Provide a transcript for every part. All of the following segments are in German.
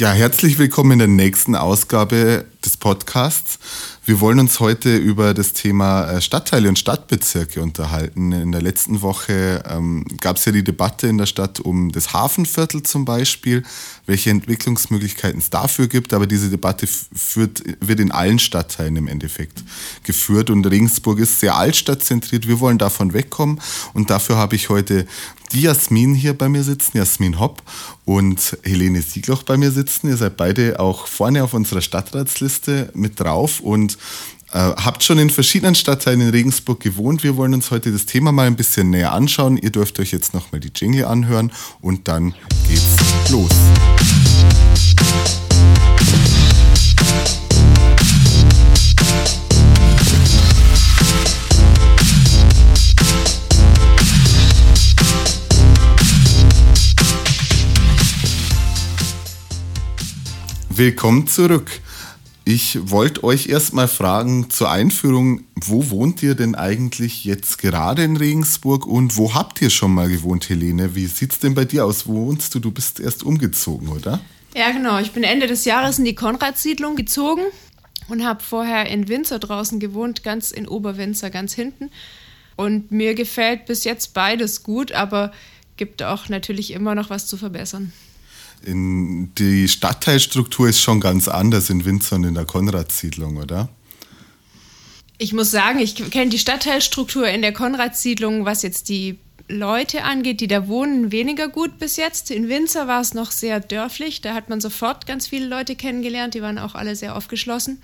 Ja, herzlich willkommen in der nächsten Ausgabe des Podcasts. Wir wollen uns heute über das Thema äh, Stadtteile und Stadtbezirke unterhalten. In der letzten Woche ähm, gab es ja die Debatte in der Stadt um das Hafenviertel zum Beispiel, welche Entwicklungsmöglichkeiten es dafür gibt. Aber diese Debatte führt, wird in allen Stadtteilen im Endeffekt geführt. Und Regensburg ist sehr altstadtzentriert. Wir wollen davon wegkommen. Und dafür habe ich heute die Jasmin hier bei mir sitzen, Jasmin Hopp und Helene Siegloch bei mir sitzen. Ihr seid beide auch vorne auf unserer Stadtratsliste mit drauf und äh, habt schon in verschiedenen Stadtteilen in Regensburg gewohnt. Wir wollen uns heute das Thema mal ein bisschen näher anschauen. Ihr dürft euch jetzt nochmal die Jingle anhören und dann geht's los. Willkommen zurück. Ich wollte euch erstmal fragen zur Einführung, wo wohnt ihr denn eigentlich jetzt gerade in Regensburg und wo habt ihr schon mal gewohnt, Helene? Wie sieht es denn bei dir aus? Wo wohnst du? Du bist erst umgezogen, oder? Ja, genau. Ich bin Ende des Jahres in die Konradsiedlung gezogen und habe vorher in Winzer draußen gewohnt, ganz in Oberwinzer, ganz hinten. Und mir gefällt bis jetzt beides gut, aber gibt auch natürlich immer noch was zu verbessern. In die Stadtteilstruktur ist schon ganz anders in Winzer und in der Konradsiedlung, oder? Ich muss sagen, ich kenne die Stadtteilstruktur in der Konradsiedlung, was jetzt die Leute angeht, die da wohnen, weniger gut bis jetzt. In Winzer war es noch sehr dörflich. Da hat man sofort ganz viele Leute kennengelernt. Die waren auch alle sehr aufgeschlossen.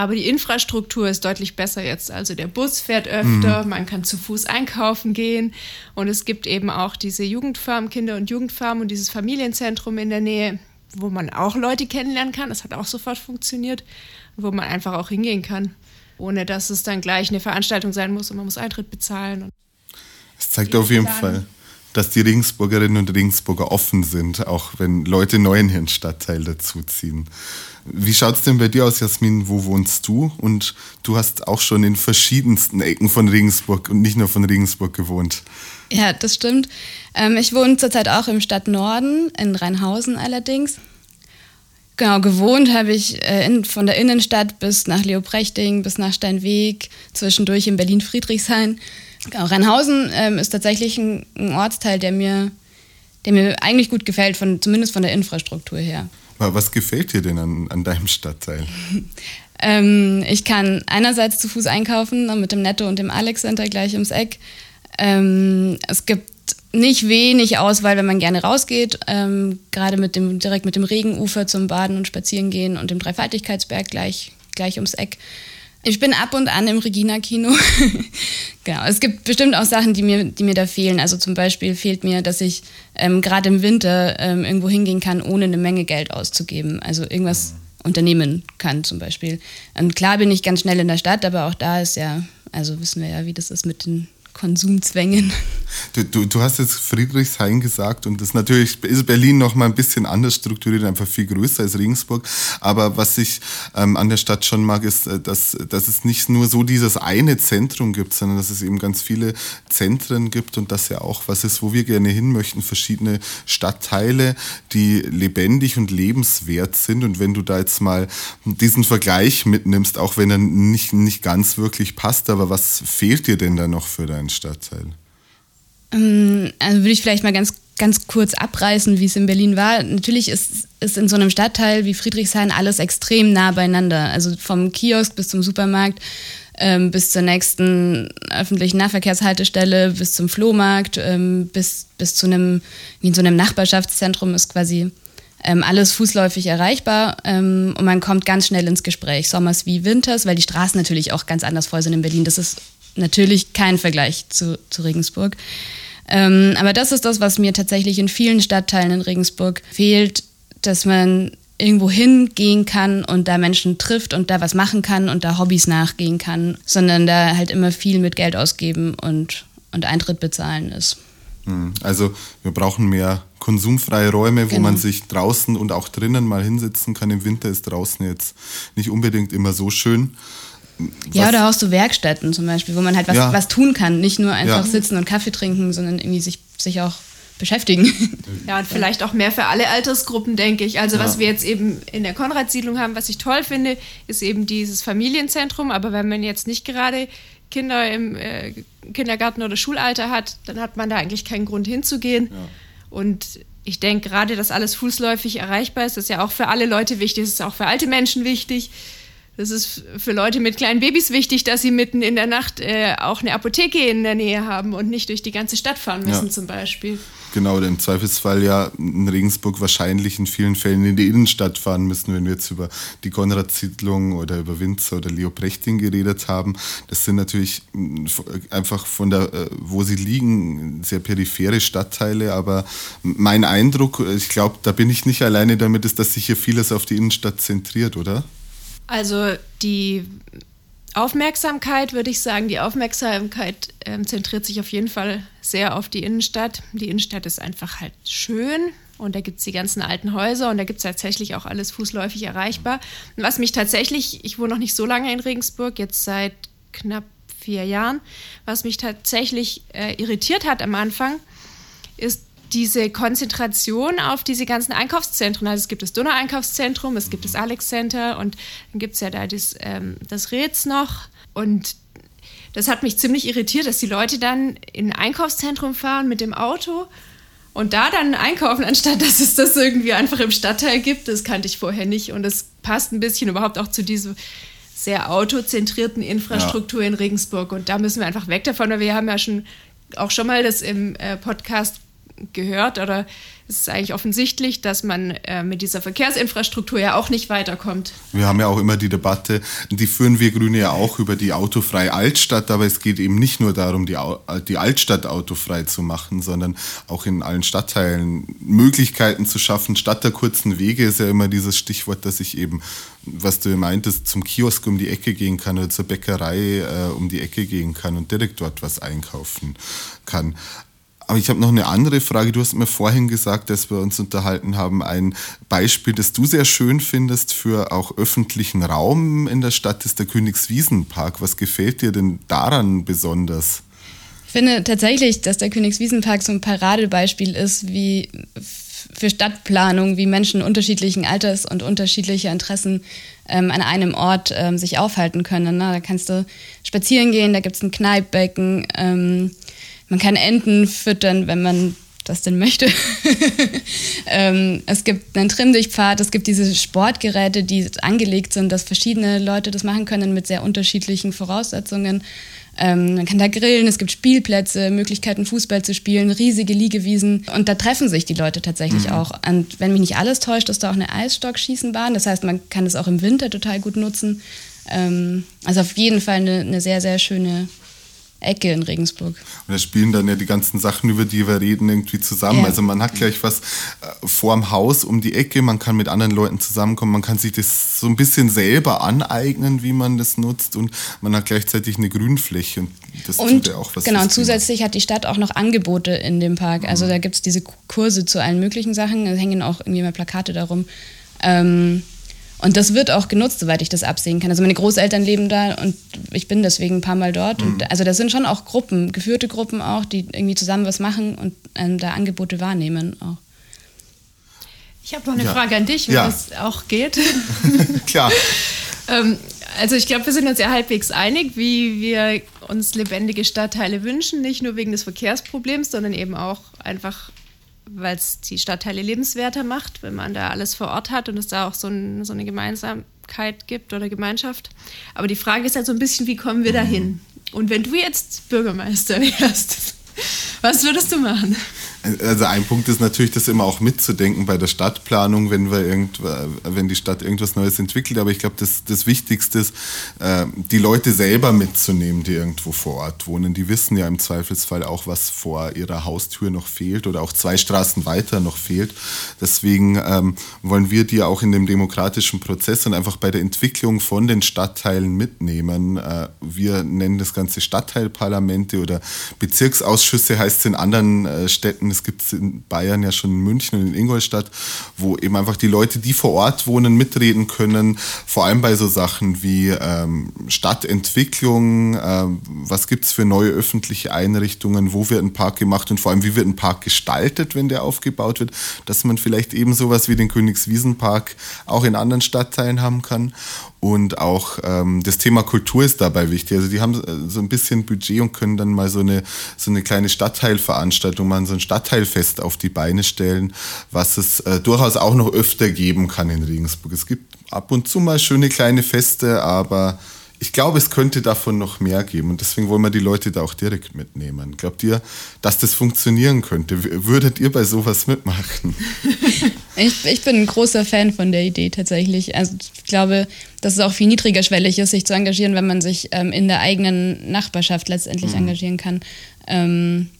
Aber die Infrastruktur ist deutlich besser jetzt. Also der Bus fährt öfter, mhm. man kann zu Fuß einkaufen gehen und es gibt eben auch diese Jugendfarm, Kinder- und Jugendfarm und dieses Familienzentrum in der Nähe, wo man auch Leute kennenlernen kann. Das hat auch sofort funktioniert, wo man einfach auch hingehen kann, ohne dass es dann gleich eine Veranstaltung sein muss und man muss Eintritt bezahlen. Es zeigt auf jeden Fall, dass die Regensburgerinnen und Regensburger offen sind, auch wenn Leute neu in ihren Stadtteil dazuziehen. Wie schaut es denn bei dir aus, Jasmin? Wo wohnst du? Und du hast auch schon in verschiedensten Ecken von Regensburg und nicht nur von Regensburg gewohnt. Ja, das stimmt. Ähm, ich wohne zurzeit auch im Stadtnorden, in Rheinhausen allerdings. Genau, gewohnt habe ich äh, in, von der Innenstadt bis nach Leoprechting, bis nach Steinweg, zwischendurch in Berlin-Friedrichshain. Genau, Rheinhausen ähm, ist tatsächlich ein, ein, Ortsteil, der mir, der mir eigentlich gut gefällt, von, zumindest von der Infrastruktur her. Was gefällt dir denn an, an deinem Stadtteil? ähm, ich kann einerseits zu Fuß einkaufen, ne, mit dem Netto und dem Alex Center gleich ums Eck. Ähm, es gibt nicht wenig Auswahl, wenn man gerne rausgeht. Ähm, gerade mit dem, direkt mit dem Regenufer zum Baden und Spazieren gehen und dem Dreifaltigkeitsberg gleich, gleich ums Eck. Ich bin ab und an im Regina-Kino. genau. Es gibt bestimmt auch Sachen, die mir, die mir da fehlen. Also zum Beispiel fehlt mir, dass ich ähm, gerade im Winter ähm, irgendwo hingehen kann, ohne eine Menge Geld auszugeben. Also irgendwas unternehmen kann zum Beispiel. Und klar bin ich ganz schnell in der Stadt, aber auch da ist ja, also wissen wir ja, wie das ist mit den Konsumzwängen. Du, du, du, hast jetzt Friedrichshain gesagt und das natürlich ist Berlin noch mal ein bisschen anders strukturiert, einfach viel größer als Regensburg. Aber was ich ähm, an der Stadt schon mag, ist, äh, dass, dass es nicht nur so dieses eine Zentrum gibt, sondern dass es eben ganz viele Zentren gibt und das ja auch was ist, wo wir gerne hin möchten, verschiedene Stadtteile, die lebendig und lebenswert sind. Und wenn du da jetzt mal diesen Vergleich mitnimmst, auch wenn er nicht, nicht ganz wirklich passt, aber was fehlt dir denn da noch für deinen Stadtteil? Ähm, also würde ich vielleicht mal ganz, ganz kurz abreißen, wie es in Berlin war. Natürlich ist, ist in so einem Stadtteil wie Friedrichshain alles extrem nah beieinander. Also vom Kiosk bis zum Supermarkt, ähm, bis zur nächsten öffentlichen Nahverkehrshaltestelle, bis zum Flohmarkt, ähm, bis, bis zu einem, wie in so einem Nachbarschaftszentrum ist quasi ähm, alles fußläufig erreichbar ähm, und man kommt ganz schnell ins Gespräch, sommers wie winters, weil die Straßen natürlich auch ganz anders voll sind in Berlin. Das ist natürlich kein Vergleich zu, zu Regensburg. Ähm, aber das ist das, was mir tatsächlich in vielen Stadtteilen in Regensburg fehlt, dass man irgendwo hingehen kann und da Menschen trifft und da was machen kann und da Hobbys nachgehen kann, sondern da halt immer viel mit Geld ausgeben und, und Eintritt bezahlen ist. Hm, also wir brauchen mehr konsumfreie Räume, wo genau. man sich draußen und auch drinnen mal hinsetzen kann. Im Winter ist draußen jetzt nicht unbedingt immer so schön. Ja, oder auch so Werkstätten zum Beispiel, wo man halt was, ja. was tun kann. Nicht nur einfach ja. sitzen und Kaffee trinken, sondern irgendwie sich, sich auch beschäftigen. Ja, und vielleicht auch mehr für alle Altersgruppen, denke ich. Also, ja. was wir jetzt eben in der Konrad-Siedlung haben, was ich toll finde, ist eben dieses Familienzentrum. Aber wenn man jetzt nicht gerade Kinder im äh, Kindergarten oder Schulalter hat, dann hat man da eigentlich keinen Grund hinzugehen. Ja. Und ich denke gerade, dass alles fußläufig erreichbar ist, das ist ja auch für alle Leute wichtig, das ist auch für alte Menschen wichtig. Das ist für Leute mit kleinen Babys wichtig, dass sie mitten in der Nacht äh, auch eine Apotheke in der Nähe haben und nicht durch die ganze Stadt fahren müssen, ja. zum Beispiel. Genau, im Zweifelsfall ja in Regensburg wahrscheinlich in vielen Fällen in die Innenstadt fahren müssen, wenn wir jetzt über die Konrad-Siedlung oder über Winzer oder Leoprechting geredet haben. Das sind natürlich einfach von der, äh, wo sie liegen, sehr periphere Stadtteile, aber mein Eindruck, ich glaube, da bin ich nicht alleine damit, ist, dass sich hier vieles auf die Innenstadt zentriert, oder? Also die Aufmerksamkeit, würde ich sagen, die Aufmerksamkeit äh, zentriert sich auf jeden Fall sehr auf die Innenstadt. Die Innenstadt ist einfach halt schön und da gibt es die ganzen alten Häuser und da gibt es tatsächlich auch alles fußläufig erreichbar. Und was mich tatsächlich, ich wohne noch nicht so lange in Regensburg, jetzt seit knapp vier Jahren, was mich tatsächlich äh, irritiert hat am Anfang, ist diese Konzentration auf diese ganzen Einkaufszentren. Also es gibt das Donau-Einkaufszentrum, es gibt das Alex Center und dann gibt es ja da das, ähm, das Rätz noch. Und das hat mich ziemlich irritiert, dass die Leute dann in ein Einkaufszentrum fahren mit dem Auto und da dann einkaufen, anstatt dass es das irgendwie einfach im Stadtteil gibt. Das kannte ich vorher nicht und das passt ein bisschen überhaupt auch zu dieser sehr autozentrierten Infrastruktur ja. in Regensburg. Und da müssen wir einfach weg davon, weil wir haben ja schon auch schon mal das im äh, Podcast gehört oder es ist eigentlich offensichtlich, dass man äh, mit dieser Verkehrsinfrastruktur ja auch nicht weiterkommt. Wir haben ja auch immer die Debatte, die führen wir Grüne ja auch über die autofreie Altstadt, aber es geht eben nicht nur darum, die, die Altstadt autofrei zu machen, sondern auch in allen Stadtteilen Möglichkeiten zu schaffen. Statt der kurzen Wege ist ja immer dieses Stichwort, dass ich eben, was du meintest, zum Kiosk um die Ecke gehen kann oder zur Bäckerei äh, um die Ecke gehen kann und direkt dort was einkaufen kann. Aber ich habe noch eine andere Frage. Du hast mir vorhin gesagt, dass wir uns unterhalten haben, ein Beispiel, das du sehr schön findest für auch öffentlichen Raum in der Stadt ist der Königswiesenpark. Was gefällt dir denn daran besonders? Ich finde tatsächlich, dass der Königswiesenpark so ein Paradebeispiel ist, wie für Stadtplanung, wie Menschen unterschiedlichen Alters und unterschiedlicher Interessen ähm, an einem Ort ähm, sich aufhalten können. Ne? Da kannst du spazieren gehen, da gibt es ein Kneippbecken, ähm, man kann Enten füttern, wenn man das denn möchte. ähm, es gibt einen Trimmdichtpfad, es gibt diese Sportgeräte, die angelegt sind, dass verschiedene Leute das machen können mit sehr unterschiedlichen Voraussetzungen. Ähm, man kann da grillen, es gibt Spielplätze, Möglichkeiten, Fußball zu spielen, riesige Liegewiesen. Und da treffen sich die Leute tatsächlich mhm. auch. Und wenn mich nicht alles täuscht, ist da auch eine Eisstockschießenbahn. Das heißt, man kann es auch im Winter total gut nutzen. Ähm, also auf jeden Fall eine, eine sehr, sehr schöne Ecke in Regensburg. Und da spielen dann ja die ganzen Sachen, über die wir reden, irgendwie zusammen. Ja. Also man hat gleich was äh, vorm Haus um die Ecke, man kann mit anderen Leuten zusammenkommen, man kann sich das so ein bisschen selber aneignen, wie man das nutzt und man hat gleichzeitig eine Grünfläche und das und, tut ja auch was. Genau, und zusätzlich hat die Stadt auch noch Angebote in dem Park. Also mhm. da gibt es diese Kurse zu allen möglichen Sachen, da hängen auch irgendwie mal Plakate darum. Ähm, und das wird auch genutzt, soweit ich das absehen kann. Also meine Großeltern leben da und ich bin deswegen ein paar Mal dort. Mhm. Und also das sind schon auch Gruppen, geführte Gruppen auch, die irgendwie zusammen was machen und ähm, da Angebote wahrnehmen auch. Ich habe noch eine ja. Frage an dich, wenn ja. das auch geht. Klar. ähm, also ich glaube, wir sind uns ja halbwegs einig, wie wir uns lebendige Stadtteile wünschen, nicht nur wegen des Verkehrsproblems, sondern eben auch einfach weil es die Stadtteile lebenswerter macht, wenn man da alles vor Ort hat und es da auch so, ein, so eine Gemeinsamkeit gibt oder Gemeinschaft. Aber die Frage ist halt so ein bisschen, wie kommen wir da hin? Und wenn du jetzt Bürgermeister wärst, was würdest du machen? Also ein Punkt ist natürlich, das immer auch mitzudenken bei der Stadtplanung, wenn, wir irgend, wenn die Stadt irgendwas Neues entwickelt. Aber ich glaube, das, das Wichtigste ist, äh, die Leute selber mitzunehmen, die irgendwo vor Ort wohnen. Die wissen ja im Zweifelsfall auch, was vor ihrer Haustür noch fehlt oder auch zwei Straßen weiter noch fehlt. Deswegen ähm, wollen wir die auch in dem demokratischen Prozess und einfach bei der Entwicklung von den Stadtteilen mitnehmen. Äh, wir nennen das Ganze Stadtteilparlamente oder Bezirksausschüsse heißt es in anderen äh, Städten Es gibt es in Bayern ja schon in München und in Ingolstadt, wo eben einfach die Leute, die vor Ort wohnen, mitreden können. Vor allem bei so Sachen wie ähm, Stadtentwicklung, ähm, was gibt es für neue öffentliche Einrichtungen, wo wird ein Park gemacht und vor allem, wie wird ein Park gestaltet, wenn der aufgebaut wird, dass man vielleicht eben sowas wie den Königswiesenpark auch in anderen Stadtteilen haben kann. Und auch ähm, das Thema Kultur ist dabei wichtig. Also die haben äh, so ein bisschen Budget und können dann mal so eine, so eine kleine Stadtteilveranstaltung, mal so ein Stadtteilfest auf die Beine stellen, was es äh, durchaus auch noch öfter geben kann in Regensburg. Es gibt ab und zu mal schöne kleine Feste, aber ich glaube, es könnte davon noch mehr geben und deswegen wollen wir die Leute da auch direkt mitnehmen. Glaubt ihr, dass das funktionieren könnte? Würdet ihr bei sowas mitmachen? Ich, ich bin ein großer Fan von der Idee tatsächlich. Also ich glaube, dass es auch viel niedrigerschwellig ist, sich zu engagieren, wenn man sich ähm, in der eigenen Nachbarschaft letztendlich mhm. engagieren kann. Ähm,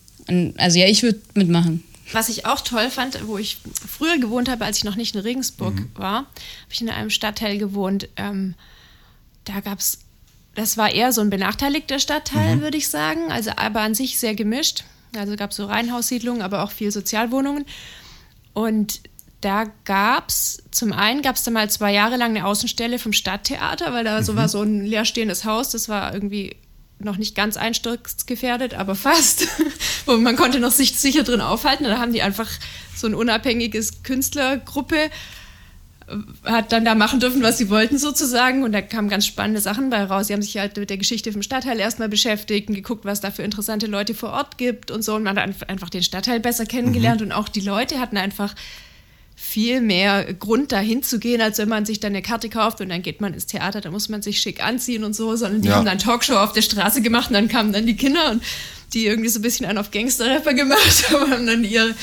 also ja, ich würde mitmachen. Was ich auch toll fand, wo ich früher gewohnt habe, als ich noch nicht in Regensburg mhm. war, habe ich in einem Stadtteil gewohnt. Ähm, da gab es, das war eher so ein benachteiligter Stadtteil, mhm. würde ich sagen. Also aber an sich sehr gemischt. Also gab es so Reihenhaussiedlungen, aber auch viel Sozialwohnungen. Und da gab es, zum einen gab es da mal zwei Jahre lang eine Außenstelle vom Stadttheater, weil da mhm. so war so ein leerstehendes Haus, das war irgendwie noch nicht ganz einsturzgefährdet, aber fast, wo man konnte noch sich sicher drin aufhalten. Da haben die einfach so ein unabhängiges Künstlergruppe äh, hat dann da machen dürfen, was sie wollten sozusagen und da kamen ganz spannende Sachen bei raus. Sie haben sich halt mit der Geschichte vom Stadtteil erstmal beschäftigt und geguckt, was da für interessante Leute vor Ort gibt und so und man hat einfach den Stadtteil besser kennengelernt mhm. und auch die Leute hatten einfach viel mehr Grund, dahin zu gehen, als wenn man sich dann eine Karte kauft und dann geht man ins Theater, da muss man sich schick anziehen und so, sondern die ja. haben dann Talkshow auf der Straße gemacht und dann kamen dann die Kinder und die irgendwie so ein bisschen einen auf Gangster-Rapper gemacht haben, haben dann ihr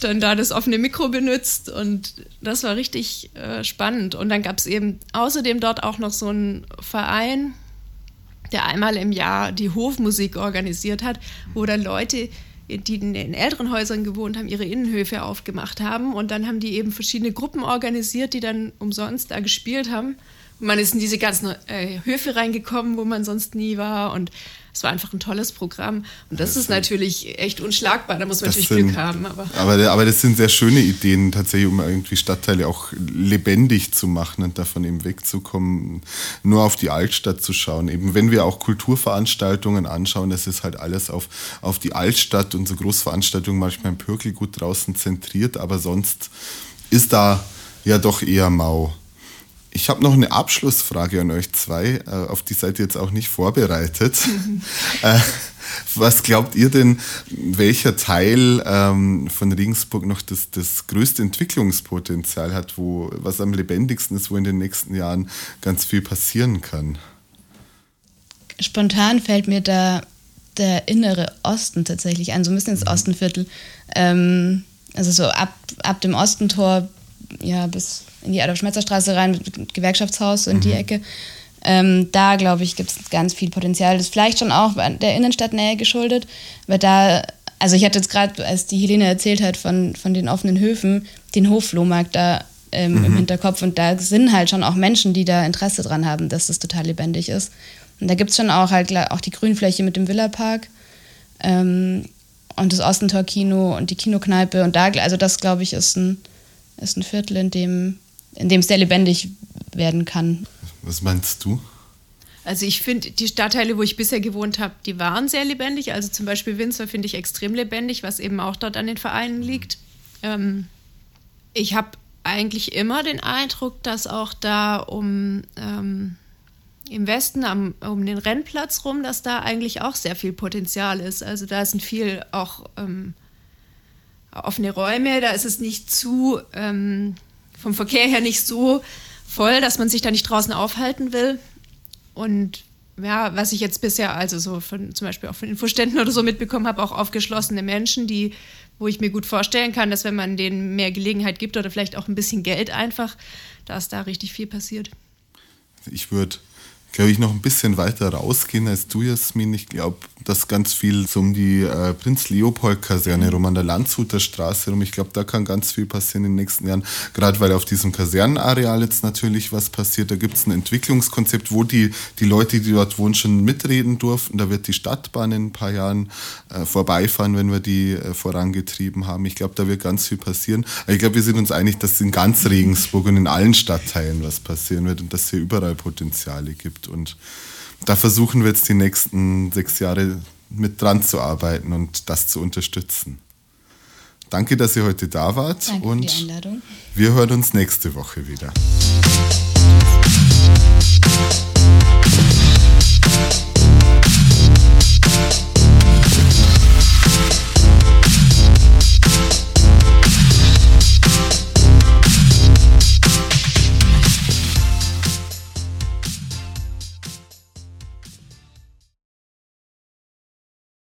dann da das offene Mikro benutzt und das war richtig äh, spannend. Und dann gab es eben außerdem dort auch noch so einen Verein, der einmal im Jahr die Hofmusik organisiert hat, wo dann Leute die in, älteren Häusern gewohnt haben, ihre Innenhöfe aufgemacht haben. Und dann haben die eben verschiedene Gruppen organisiert, die dann umsonst da gespielt haben. Man ist in diese ganzen äh, Höfe reingekommen, wo man sonst nie war. Und es war einfach ein tolles Programm. Und das, das ist natürlich echt unschlagbar. Da muss man natürlich sind, Glück haben. Aber. Aber, aber das sind sehr schöne Ideen tatsächlich, um irgendwie Stadtteile auch lebendig zu machen und davon eben wegzukommen, nur auf die Altstadt zu schauen. Eben wenn wir auch Kulturveranstaltungen anschauen, das ist halt alles auf, auf die Altstadt und so Großveranstaltungen manchmal im Pörkelgut draußen zentriert, aber sonst ist da ja doch eher mau. Ich habe noch eine Abschlussfrage an euch zwei, äh, auf die seid ihr jetzt auch nicht vorbereitet. Äh, was glaubt ihr denn, welcher Teil ähm, von Regensburg noch das, das größte Entwicklungspotenzial hat, wo was am lebendigsten ist, wo in den nächsten Jahren ganz viel passieren kann? Spontan fällt mir da der innere Osten tatsächlich ein, so ein bisschen ins mhm. Ostenviertel. Ähm, also so ab, ab dem Ostentor ja, bis in die Adolf-Schmetzer-Straße rein, Gewerkschaftshaus in mhm. die Ecke. Ähm, da, glaube ich, gibt es ganz viel Potenzial. Das ist vielleicht schon auch der Innenstadtnähe geschuldet, weil da, also ich hatte jetzt gerade, als die Helene erzählt hat von, von den offenen Höfen, den Hofflohmarkt da ähm, mhm. im Hinterkopf und da sind halt schon auch Menschen, die da Interesse dran haben, dass das total lebendig ist. Und da gibt es schon auch halt auch die Grünfläche mit dem Villapark ähm, und das Ostentor-Kino und die Kinokneipe und da, also das, glaube ich, ist ein ist ein Viertel, in dem, in dem es sehr lebendig werden kann. Was meinst du? Also ich finde, die Stadtteile, wo ich bisher gewohnt habe, die waren sehr lebendig. Also zum Beispiel Windsor finde ich extrem lebendig, was eben auch dort an den Vereinen liegt. Ähm, ich habe eigentlich immer den Eindruck, dass auch da um ähm, im Westen am, um den Rennplatz rum, dass da eigentlich auch sehr viel Potenzial ist. Also da sind viel auch ähm, offene Räume, da ist es nicht zu, ähm, vom Verkehr her nicht so voll, dass man sich da nicht draußen aufhalten will. Und ja, was ich jetzt bisher, also so von zum Beispiel auch von Infoständen oder so mitbekommen habe, auch aufgeschlossene Menschen, die, wo ich mir gut vorstellen kann, dass wenn man denen mehr Gelegenheit gibt oder vielleicht auch ein bisschen Geld einfach, dass da richtig viel passiert. Ich würde glaube ich, noch ein bisschen weiter rausgehen als du, Jasmin. Ich glaube, dass ganz viel so um die äh, Prinz-Leopold-Kaserne rum an der Landshuter Straße rum. Ich glaube, da kann ganz viel passieren in den nächsten Jahren. Gerade weil auf diesem Kasernenareal jetzt natürlich was passiert. Da gibt es ein Entwicklungskonzept, wo die, die Leute, die dort wohnen, schon mitreden durften. Da wird die Stadtbahn in ein paar Jahren äh, vorbeifahren, wenn wir die äh, vorangetrieben haben. Ich glaube, da wird ganz viel passieren. Ich glaube, wir sind uns einig, dass in ganz Regensburg und in allen Stadtteilen was passieren wird und dass es hier überall Potenziale gibt trifft. Und da versuchen wir jetzt die nächsten sechs Jahre mit dran zu arbeiten und das zu unterstützen. Danke, dass ihr heute da wart Danke und wir hören uns nächste Woche wieder.